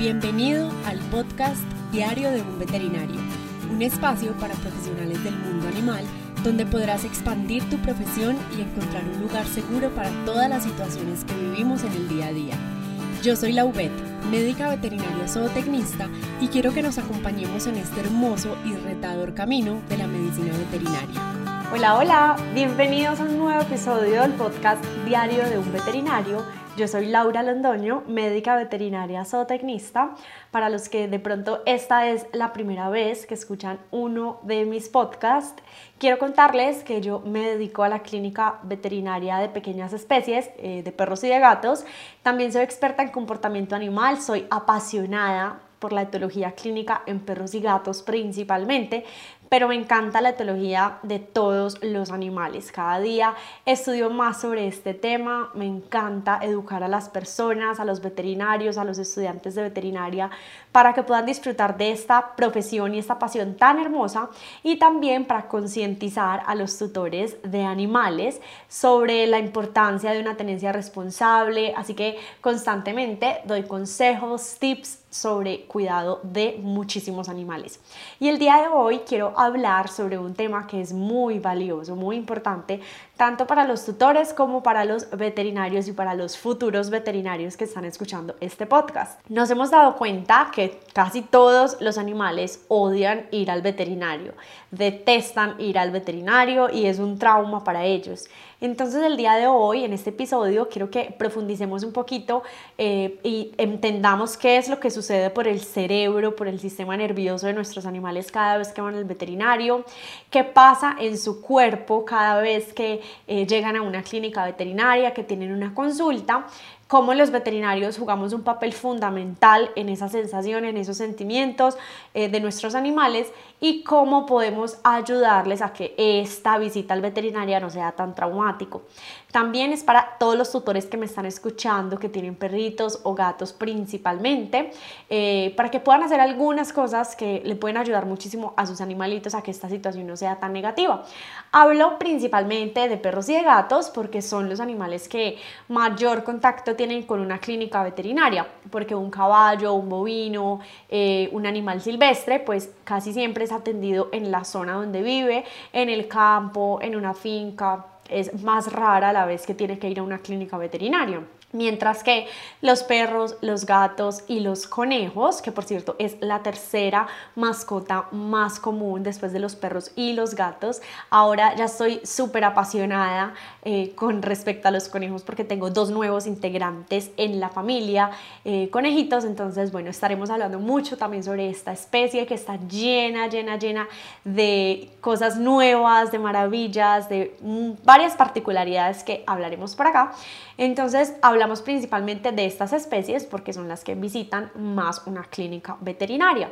Bienvenido al podcast Diario de un Veterinario, un espacio para profesionales del mundo animal donde podrás expandir tu profesión y encontrar un lugar seguro para todas las situaciones que vivimos en el día a día. Yo soy Laubet, médica veterinaria zootecnista y quiero que nos acompañemos en este hermoso y retador camino de la medicina veterinaria. Hola, hola, bienvenidos a un nuevo episodio del podcast Diario de un Veterinario yo soy Laura Londoño, médica veterinaria zootecnista. Para los que de pronto esta es la primera vez que escuchan uno de mis podcasts, quiero contarles que yo me dedico a la clínica veterinaria de pequeñas especies, eh, de perros y de gatos. También soy experta en comportamiento animal, soy apasionada por la etología clínica en perros y gatos principalmente, pero me encanta la etología de todos los animales. Cada día estudio más sobre este tema, me encanta educar a las personas, a los veterinarios, a los estudiantes de veterinaria, para que puedan disfrutar de esta profesión y esta pasión tan hermosa y también para concientizar a los tutores de animales sobre la importancia de una tenencia responsable. Así que constantemente doy consejos, tips sobre cuidado de muchísimos animales. Y el día de hoy quiero hablar sobre un tema que es muy valioso, muy importante, tanto para los tutores como para los veterinarios y para los futuros veterinarios que están escuchando este podcast. Nos hemos dado cuenta que casi todos los animales odian ir al veterinario, detestan ir al veterinario y es un trauma para ellos. Entonces el día de hoy, en este episodio, quiero que profundicemos un poquito eh, y entendamos qué es lo que sucede por el cerebro, por el sistema nervioso de nuestros animales cada vez que van al veterinario, qué pasa en su cuerpo cada vez que eh, llegan a una clínica veterinaria, que tienen una consulta cómo los veterinarios jugamos un papel fundamental en esa sensación, en esos sentimientos eh, de nuestros animales y cómo podemos ayudarles a que esta visita al veterinario no sea tan traumático. También es para todos los tutores que me están escuchando, que tienen perritos o gatos principalmente, eh, para que puedan hacer algunas cosas que le pueden ayudar muchísimo a sus animalitos a que esta situación no sea tan negativa. Hablo principalmente de perros y de gatos porque son los animales que mayor contacto tienen con una clínica veterinaria, porque un caballo, un bovino, eh, un animal silvestre, pues casi siempre es atendido en la zona donde vive, en el campo, en una finca. Es más rara la vez que tiene que ir a una clínica veterinaria. Mientras que los perros, los gatos y los conejos, que por cierto es la tercera mascota más común después de los perros y los gatos, ahora ya estoy súper apasionada eh, con respecto a los conejos porque tengo dos nuevos integrantes en la familia, eh, conejitos, entonces bueno, estaremos hablando mucho también sobre esta especie que está llena, llena, llena de cosas nuevas, de maravillas, de mm, varias particularidades que hablaremos por acá. Entonces, hablamos principalmente de estas especies porque son las que visitan más una clínica veterinaria.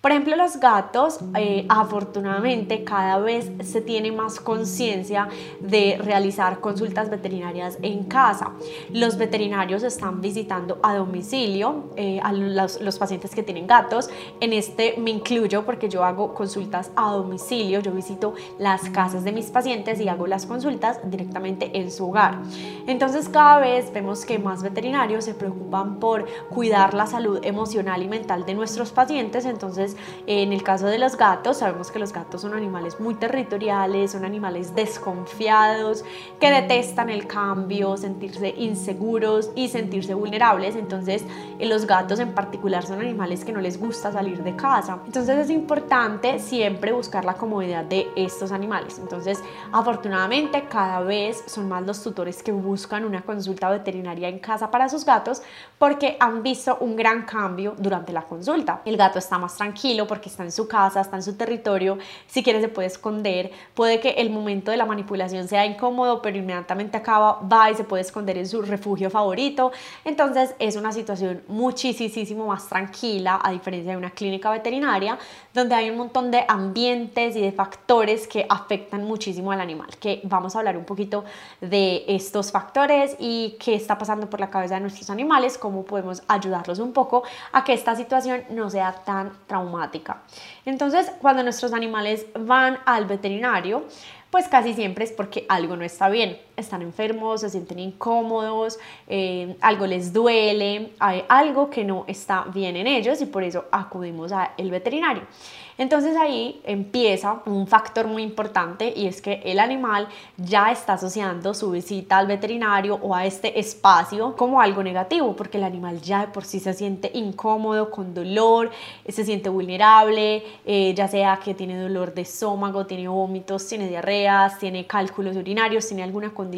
Por ejemplo, los gatos, eh, afortunadamente, cada vez se tiene más conciencia de realizar consultas veterinarias en casa. Los veterinarios están visitando a domicilio eh, a los, los, pacientes que tienen gatos. En este me incluyo porque yo hago consultas a domicilio. Yo visito las casas de mis pacientes y hago las consultas directamente en su hogar. Entonces, cada vez vemos que más veterinarios se preocupan por cuidar la salud emocional y mental de nuestros pacientes. Entonces, en el caso de los gatos, sabemos que los gatos son animales muy territoriales, son animales desconfiados, que detestan el cambio, sentirse inseguros y sentirse vulnerables. Entonces, los gatos en particular son animales que no les gusta salir de casa. Entonces, es importante siempre buscar la comodidad de estos animales. Entonces, afortunadamente, cada vez son más los tutores que buscan una consulta veterinaria en casa para sus gatos porque han visto un gran cambio durante la consulta. El gato está más tranquilo porque está en su casa, está en su territorio, si quiere se puede esconder, puede que el momento de la manipulación sea incómodo, pero inmediatamente acaba, va y se puede esconder en su refugio favorito, entonces es una situación muchísimo más tranquila a diferencia de una clínica veterinaria donde hay un montón de ambientes y de factores que afectan muchísimo al animal, que vamos a hablar un poquito de estos factores y qué está pasando por la cabeza de nuestros animales, cómo podemos ayudarlos un poco a que esta situación no sea tan traumática entonces, cuando nuestros animales van al veterinario, pues casi siempre es porque algo no está bien. Están enfermos, se sienten incómodos, eh, algo les duele, hay algo que no está bien en ellos y por eso acudimos al veterinario. Entonces ahí empieza un factor muy importante y es que el animal ya está asociando su visita al veterinario o a este espacio como algo negativo, porque el animal ya de por sí se siente incómodo, con dolor, se siente vulnerable, eh, ya sea que tiene dolor de estómago, tiene vómitos, tiene diarreas, tiene cálculos urinarios, tiene alguna condición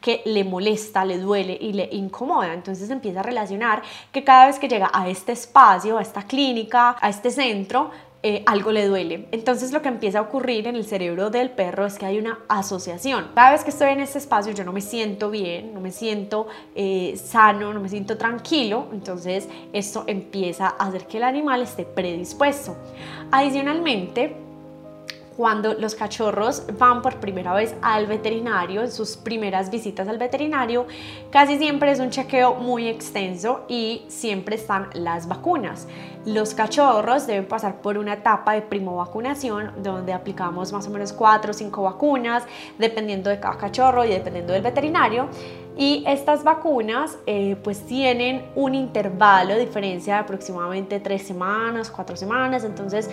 que le molesta, le duele y le incomoda. Entonces empieza a relacionar que cada vez que llega a este espacio, a esta clínica, a este centro, eh, algo le duele. Entonces lo que empieza a ocurrir en el cerebro del perro es que hay una asociación. Cada vez que estoy en este espacio yo no me siento bien, no me siento eh, sano, no me siento tranquilo. Entonces esto empieza a hacer que el animal esté predispuesto. Adicionalmente, cuando los cachorros van por primera vez al veterinario, en sus primeras visitas al veterinario, casi siempre es un chequeo muy extenso y siempre están las vacunas. Los cachorros deben pasar por una etapa de primo vacunación donde aplicamos más o menos 4 o 5 vacunas dependiendo de cada cachorro y dependiendo del veterinario. Y estas vacunas eh, pues tienen un intervalo de diferencia de aproximadamente 3 semanas, 4 semanas, entonces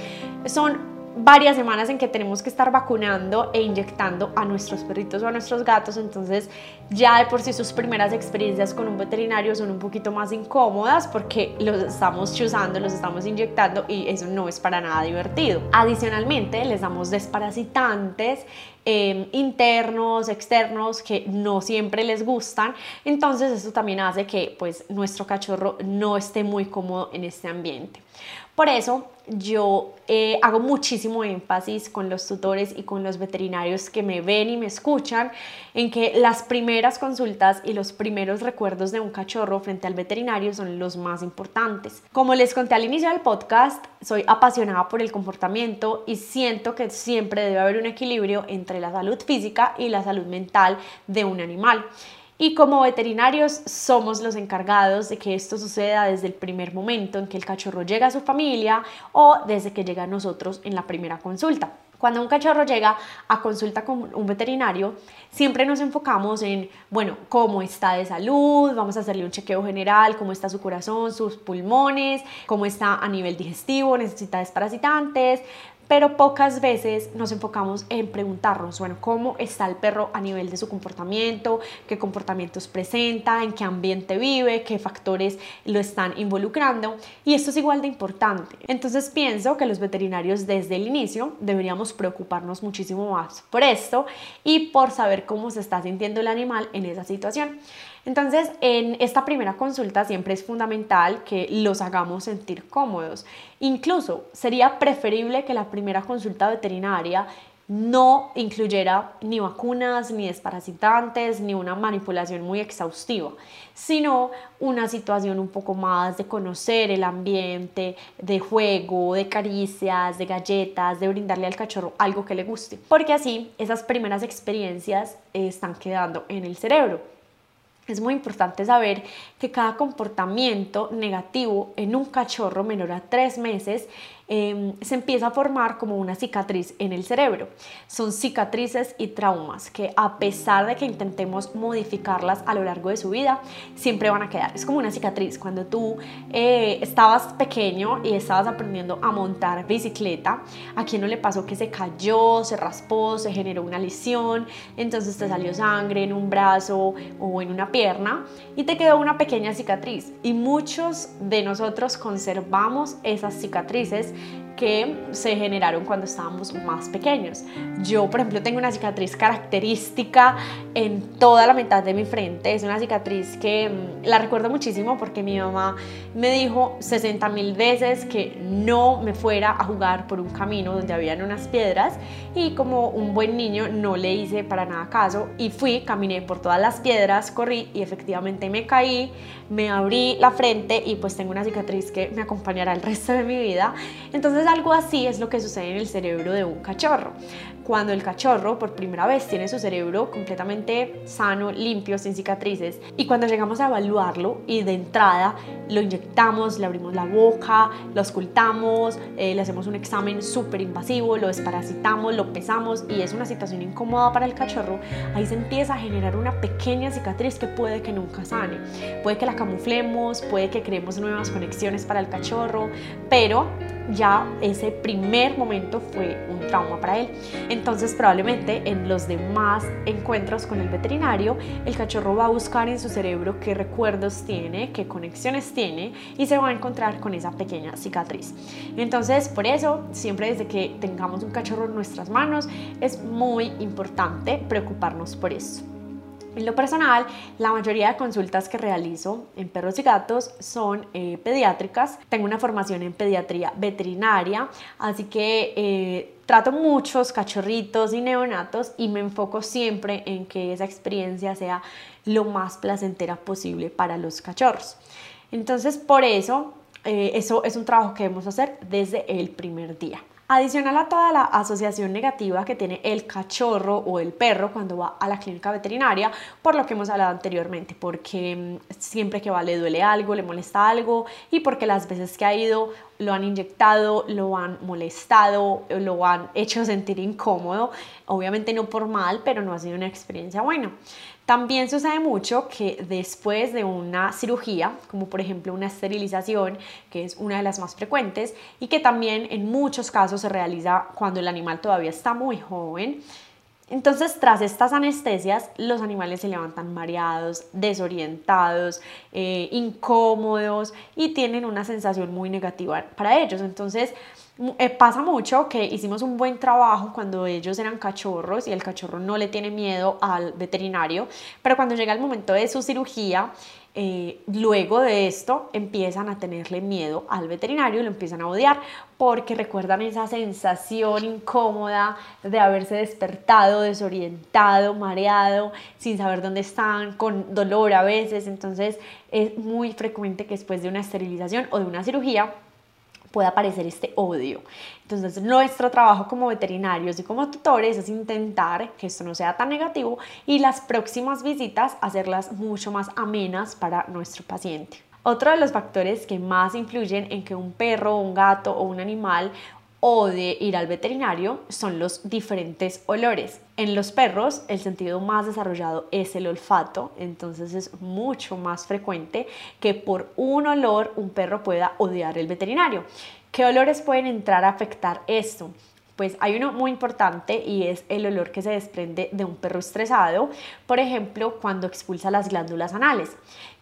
son varias semanas en que tenemos que estar vacunando e inyectando a nuestros perritos o a nuestros gatos, entonces ya de por sí sus primeras experiencias con un veterinario son un poquito más incómodas porque los estamos chuzando, los estamos inyectando y eso no es para nada divertido. Adicionalmente les damos desparasitantes em, internos, externos que no siempre les gustan, entonces eso también hace que pues nuestro cachorro no esté muy cómodo en este ambiente. Por eso yo eh, hago muchísimo énfasis con los tutores y con los veterinarios que me ven y me escuchan en que las primeras consultas y los primeros recuerdos de un cachorro frente al veterinario son los más importantes. Como les conté al inicio del podcast, soy apasionada por el comportamiento y siento que siempre debe haber un equilibrio entre la salud física y la salud mental de un animal. Y como veterinarios somos los encargados de que esto suceda desde el primer momento en que el cachorro llega a su familia o desde que llega a nosotros en la primera consulta. Cuando un cachorro llega a consulta con un veterinario, siempre nos enfocamos en, bueno, cómo está de salud, vamos a hacerle un chequeo general, cómo está su corazón, sus pulmones, cómo está a nivel digestivo, necesita desparasitantes, pero pocas veces nos enfocamos en preguntarnos, bueno, cómo está el perro a nivel de su comportamiento, qué comportamientos presenta, en qué ambiente vive, qué factores lo están involucrando y esto es igual de importante. Entonces pienso que los veterinarios desde el inicio deberíamos preocuparnos muchísimo más por esto y por saber cómo se está sintiendo el animal en esa situación. Entonces, en esta primera consulta siempre es fundamental que los hagamos sentir cómodos. Incluso sería preferible que la primera consulta veterinaria no incluyera ni vacunas, ni desparasitantes, ni una manipulación muy exhaustiva, sino una situación un poco más de conocer el ambiente, de juego, de caricias, de galletas, de brindarle al cachorro algo que le guste, porque así esas primeras experiencias están quedando en el cerebro. Es muy importante saber que cada comportamiento negativo en un cachorro menor a tres meses Em, se empieza a formar como una cicatriz en el cerebro. Son cicatrices y traumas que a pesar de que intentemos modificarlas a lo largo de su vida, siempre van a quedar. Es como una cicatriz. Cuando tú eh, estabas pequeño y estabas aprendiendo a montar bicicleta, a quien no le pasó que se cayó, se raspó, se generó una lesión, entonces te salió sangre en un brazo o en una pierna y te quedó una pequeña cicatriz. Y muchos de nosotros conservamos esas cicatrices que se generaron cuando estábamos más pequeños. Yo, por ejemplo, tengo una cicatriz característica en toda la mitad de mi frente. Es una cicatriz que mm, la recuerdo muchísimo porque mi mamá me dijo 60 mil veces que no me fuera a jugar por un camino donde habían unas piedras y como un buen niño no le hice para nada caso y fui, caminé por todas las piedras, corrí y efectivamente me caí, me abrí la frente y pues tengo una cicatriz que me acompañará el resto de mi vida. Entonces algo así es lo que sucede en el cerebro de un cachorro. Cuando el cachorro por primera vez tiene su cerebro completamente sano, limpio, sin cicatrices, y cuando llegamos a evaluarlo y de entrada lo inyectamos, le abrimos la boca, lo ocultamos, eh, le hacemos un examen súper invasivo, lo desparasitamos, lo pesamos y es una situación incómoda para el cachorro, ahí se empieza a generar una pequeña cicatriz que puede que nunca sane. Puede que la camuflemos, puede que creemos nuevas conexiones para el cachorro, pero ya ese primer momento fue un trauma para él. Entonces probablemente en los demás encuentros con el veterinario, el cachorro va a buscar en su cerebro qué recuerdos tiene, qué conexiones tiene y se va a encontrar con esa pequeña cicatriz. Entonces por eso, siempre desde que tengamos un cachorro en nuestras manos, es muy importante preocuparnos por eso. En lo personal, la mayoría de consultas que realizo en perros y gatos son eh, pediátricas. Tengo una formación en pediatría veterinaria, así que eh, trato muchos cachorritos y neonatos y me enfoco siempre en que esa experiencia sea lo más placentera posible para los cachorros. Entonces, por eso, eh, eso es un trabajo que debemos hacer desde el primer día. Adicional a toda la asociación negativa que tiene el cachorro o el perro cuando va a la clínica veterinaria, por lo que hemos hablado anteriormente, porque mm, siempre que va le duele algo, le molesta algo y porque las veces que ha ido lo han inyectado, lo han molestado, lo han hecho sentir incómodo, obviamente no por mal, pero no ha sido una experiencia buena. También sucede mucho que después de una cirugía, como por ejemplo una esterilización, que es una de las más frecuentes y que también en muchos casos se realiza cuando el animal todavía está muy joven, entonces, tras estas anestesias, los animales se levantan mareados, desorientados, eh, incómodos y tienen una sensación muy negativa para ellos. Entonces, eh, pasa mucho que hicimos un buen trabajo cuando ellos eran cachorros y el cachorro no le tiene miedo al veterinario, pero cuando llega el momento de su cirugía, eh, luego de esto empiezan a tenerle miedo al veterinario y lo empiezan a odiar porque recuerdan esa sensación incómoda de haberse despertado, desorientado, mareado, sin saber dónde están, con dolor a veces. Entonces es muy frecuente que después de una esterilización o de una cirugía puede aparecer este odio. Entonces, nuestro trabajo como veterinarios y como tutores es intentar que esto no sea tan negativo y las próximas visitas hacerlas mucho más amenas para nuestro paciente. Otro de los factores que más influyen en que un perro, un gato o un animal o de ir al veterinario son los diferentes olores. En los perros el sentido más desarrollado es el olfato, entonces es mucho más frecuente que por un olor un perro pueda odiar el veterinario. ¿Qué olores pueden entrar a afectar esto? Pues hay uno muy importante y es el olor que se desprende de un perro estresado, por ejemplo, cuando expulsa las glándulas anales.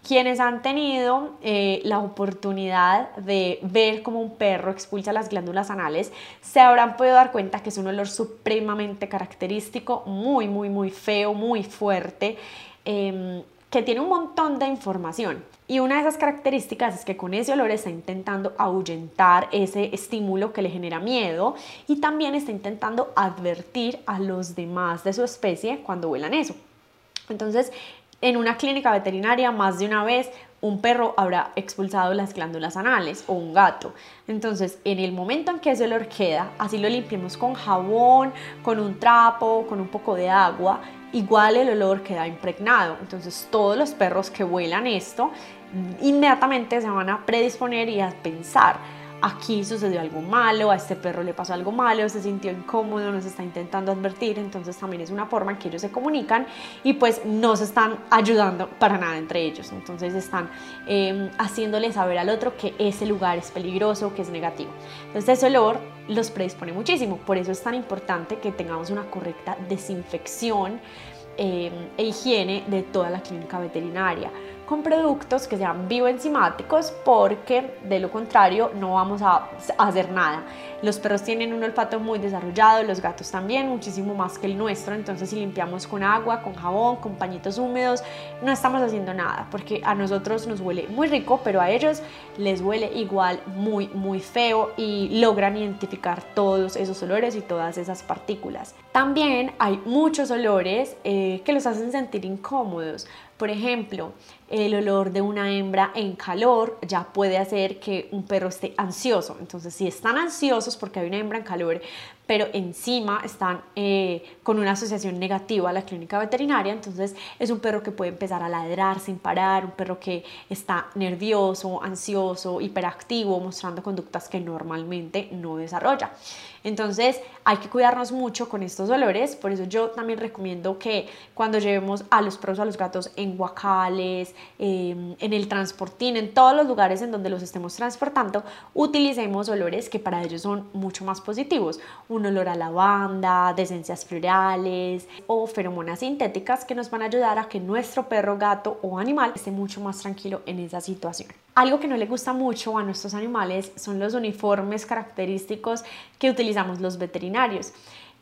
Quienes han tenido eh, la oportunidad de ver cómo un perro expulsa las glándulas anales se habrán podido dar cuenta que es un olor supremamente característico, muy, muy, muy feo, muy fuerte. Em, que tiene un montón de información. Y una de esas características es que con ese olor está intentando ahuyentar ese estímulo que le genera miedo y también está intentando advertir a los demás de su especie cuando huelan eso. Entonces, en una clínica veterinaria más de una vez un perro habrá expulsado las glándulas anales o un gato. Entonces, en el momento en que ese olor queda, así lo limpiemos con jabón, con un trapo, con un poco de agua, igual el olor queda impregnado. Entonces todos los perros que vuelan esto inmediatamente se van a predisponer y a pensar, aquí sucedió algo malo, a este perro le pasó algo malo, se sintió incómodo, nos está intentando advertir, entonces también es una forma en que ellos se comunican y pues no se están ayudando para nada entre ellos, entonces están em, haciéndole saber al otro que ese lugar es peligroso, que es negativo. Entonces ese olor los predispone muchísimo, por eso es tan importante que tengamos una correcta desinfección em, e higiene de toda la clínica veterinaria con productos que sean bioenzimáticos porque de lo contrario no vamos a hacer nada. Los perros tienen un olfato muy desarrollado, los gatos también, muchísimo más que el nuestro, entonces si limpiamos con agua, con jabón, con pañitos húmedos, no estamos haciendo nada porque a nosotros nos huele muy rico, pero a ellos les huele igual muy muy feo y logran identificar todos esos olores y todas esas partículas. También hay muchos olores eh, que los hacen sentir incómodos. Por ejemplo, el olor de una hembra en calor ya puede hacer que un perro esté ansioso. Entonces, si están ansiosos porque hay una hembra en calor, pero encima están eh, con una asociación negativa a la clínica veterinaria, entonces es un perro que puede empezar a ladrar sin parar, un perro que está nervioso, ansioso, hiperactivo, mostrando conductas que normalmente no desarrolla. Entonces hay que cuidarnos mucho con estos olores, por eso yo también recomiendo que cuando llevemos a los perros o a los gatos en guacales, em, en el transportín, en todos los lugares en donde los estemos transportando, utilicemos olores que para ellos son mucho más positivos. Olor a lavanda, de esencias florales o feromonas sintéticas que nos van a ayudar a que nuestro perro, gato o animal esté mucho más tranquilo en esa situación. Algo que no le gusta mucho a nuestros animales son los uniformes característicos que utilizamos los veterinarios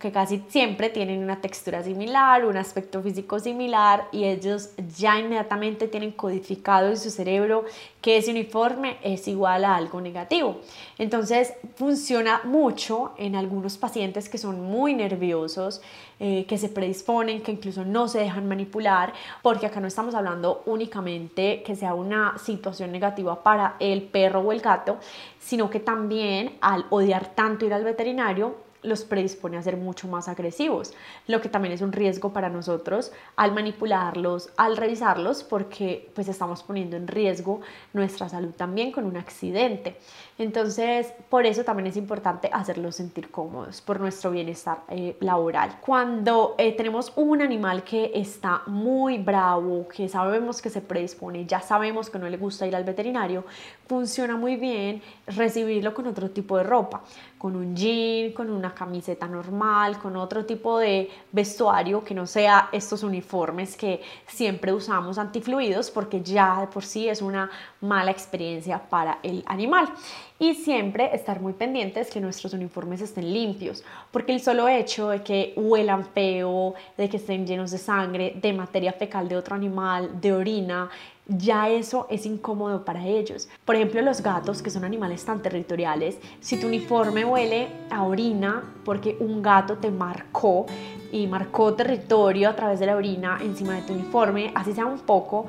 que casi siempre tienen una textura similar, un aspecto físico similar y ellos ya inmediatamente tienen codificado en su cerebro que ese uniforme es igual a algo negativo. Entonces funciona mucho en algunos pacientes que son muy nerviosos, eh, que se predisponen, que incluso no se dejan manipular, porque acá no estamos hablando únicamente que sea una situación negativa para el perro o el gato, sino que también al odiar tanto ir al veterinario, los predispone a ser mucho más agresivos, lo que también es un riesgo para nosotros al manipularlos, al revisarlos, porque pues estamos poniendo en riesgo nuestra salud también con un accidente. Entonces, por eso también es importante hacerlos sentir cómodos, por nuestro bienestar eh, laboral. Cuando eh, tenemos un animal que está muy bravo, que sabemos que se predispone, ya sabemos que no le gusta ir al veterinario, funciona muy bien recibirlo con otro tipo de ropa, con un jean, con una camiseta normal, con otro tipo de vestuario que no sea estos uniformes que siempre usamos antifluidos porque ya de por sí es una mala experiencia para el animal. Y siempre estar muy pendientes que nuestros uniformes estén limpios, porque el solo hecho de que huelan feo, de que estén llenos de sangre, de materia fecal de otro animal, de orina, ya eso es incómodo para ellos. Por ejemplo, los gatos, que son animales tan territoriales, si tu uniforme huele a orina porque un gato te marcó y marcó territorio a través de la orina encima de tu uniforme, así sea un poco,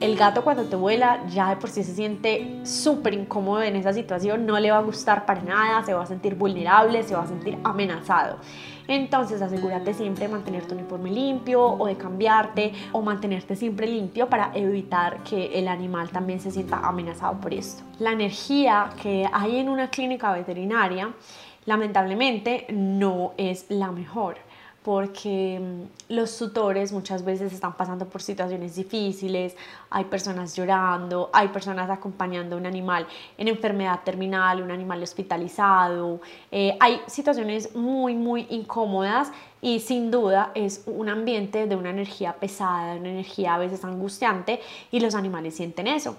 el gato cuando te vuela ya de por sí se siente súper incómodo en esa situación, no le va a gustar para nada, se va a sentir vulnerable, se va a sentir amenazado. Entonces asegúrate siempre de mantener tu uniforme limpio o de cambiarte o mantenerte siempre limpio para evitar que el animal también se sienta amenazado por esto. La energía que hay en una clínica veterinaria lamentablemente no es la mejor porque mm, los tutores muchas veces están pasando por situaciones difíciles, hay personas llorando, hay personas acompañando a un animal en enfermedad terminal, un animal hospitalizado, eh, hay situaciones muy, muy incómodas y sin duda es un ambiente de una energía pesada, una energía a veces angustiante y los animales sienten eso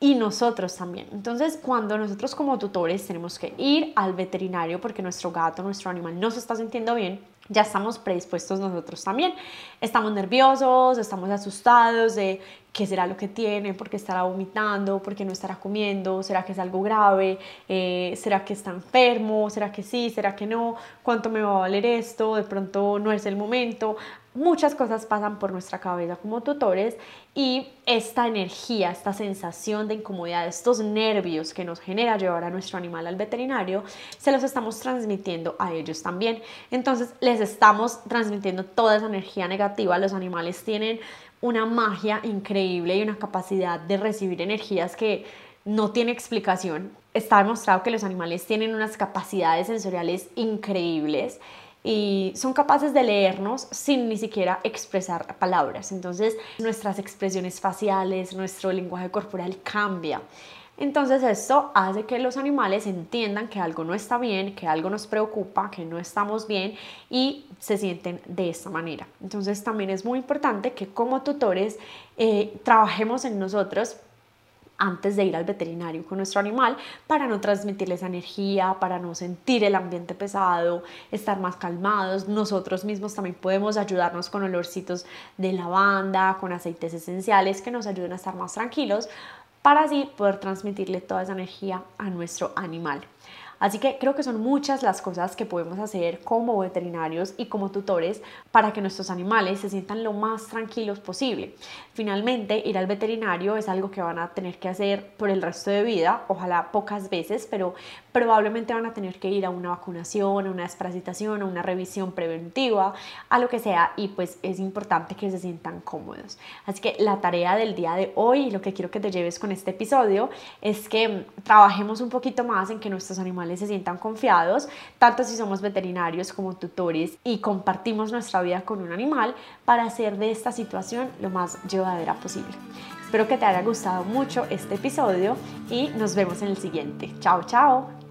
y nosotros también. Entonces, cuando nosotros como tutores tenemos que ir al veterinario porque nuestro gato, nuestro animal no se está sintiendo bien, ya estamos predispuestos nosotros también. Estamos nerviosos, estamos asustados de qué será lo que tiene, por qué estará vomitando, por qué no estará comiendo, será que es algo grave, eh, será que está enfermo, será que sí, será que no, cuánto me va a valer esto, de pronto no es el momento. Muchas cosas pasan por nuestra cabeza como tutores y esta energía, esta sensación de incomodidad, estos nervios que nos genera llevar a nuestro animal al veterinario, se los estamos transmitiendo a ellos también. Entonces les estamos transmitiendo toda esa energía negativa. Los animales tienen una magia increíble y una capacidad de recibir energías que no tiene explicación. Está demostrado que los animales tienen unas capacidades sensoriales increíbles y son capaces de leernos sin ni siquiera expresar palabras. Entonces nuestras expresiones faciales, nuestro lenguaje corporal cambia. Entonces esto hace que los animales entiendan que algo no está bien, que algo nos preocupa, que no estamos bien y se sienten de esta manera. Entonces también es muy importante que como tutores eh, trabajemos en nosotros antes de ir al veterinario con nuestro animal para no transmitirles energía, para no sentir el ambiente pesado, estar más calmados. Nosotros mismos también podemos ayudarnos con olorcitos de lavanda, con aceites esenciales que nos ayuden a estar más tranquilos para así poder transmitirle toda esa energía a nuestro animal. Así que creo que son muchas las cosas que podemos hacer como veterinarios y como tutores para que nuestros animales se sientan lo más tranquilos posible. Finalmente, ir al veterinario es algo que van a tener que hacer por el resto de vida, ojalá pocas veces, pero probablemente van a tener que ir a una vacunación, a una desparasitación, a una revisión preventiva, a lo que sea, y pues es importante que se sientan cómodos. Así que la tarea del día de hoy, lo que quiero que te lleves con este episodio, es que trabajemos un poquito más en que nuestros animales se sientan confiados, tanto si somos veterinarios como tutores y compartimos nuestra vida con un animal para hacer de esta situación lo más llevadera posible. Espero que te haya gustado mucho este episodio y nos vemos en el siguiente. Chao, chao.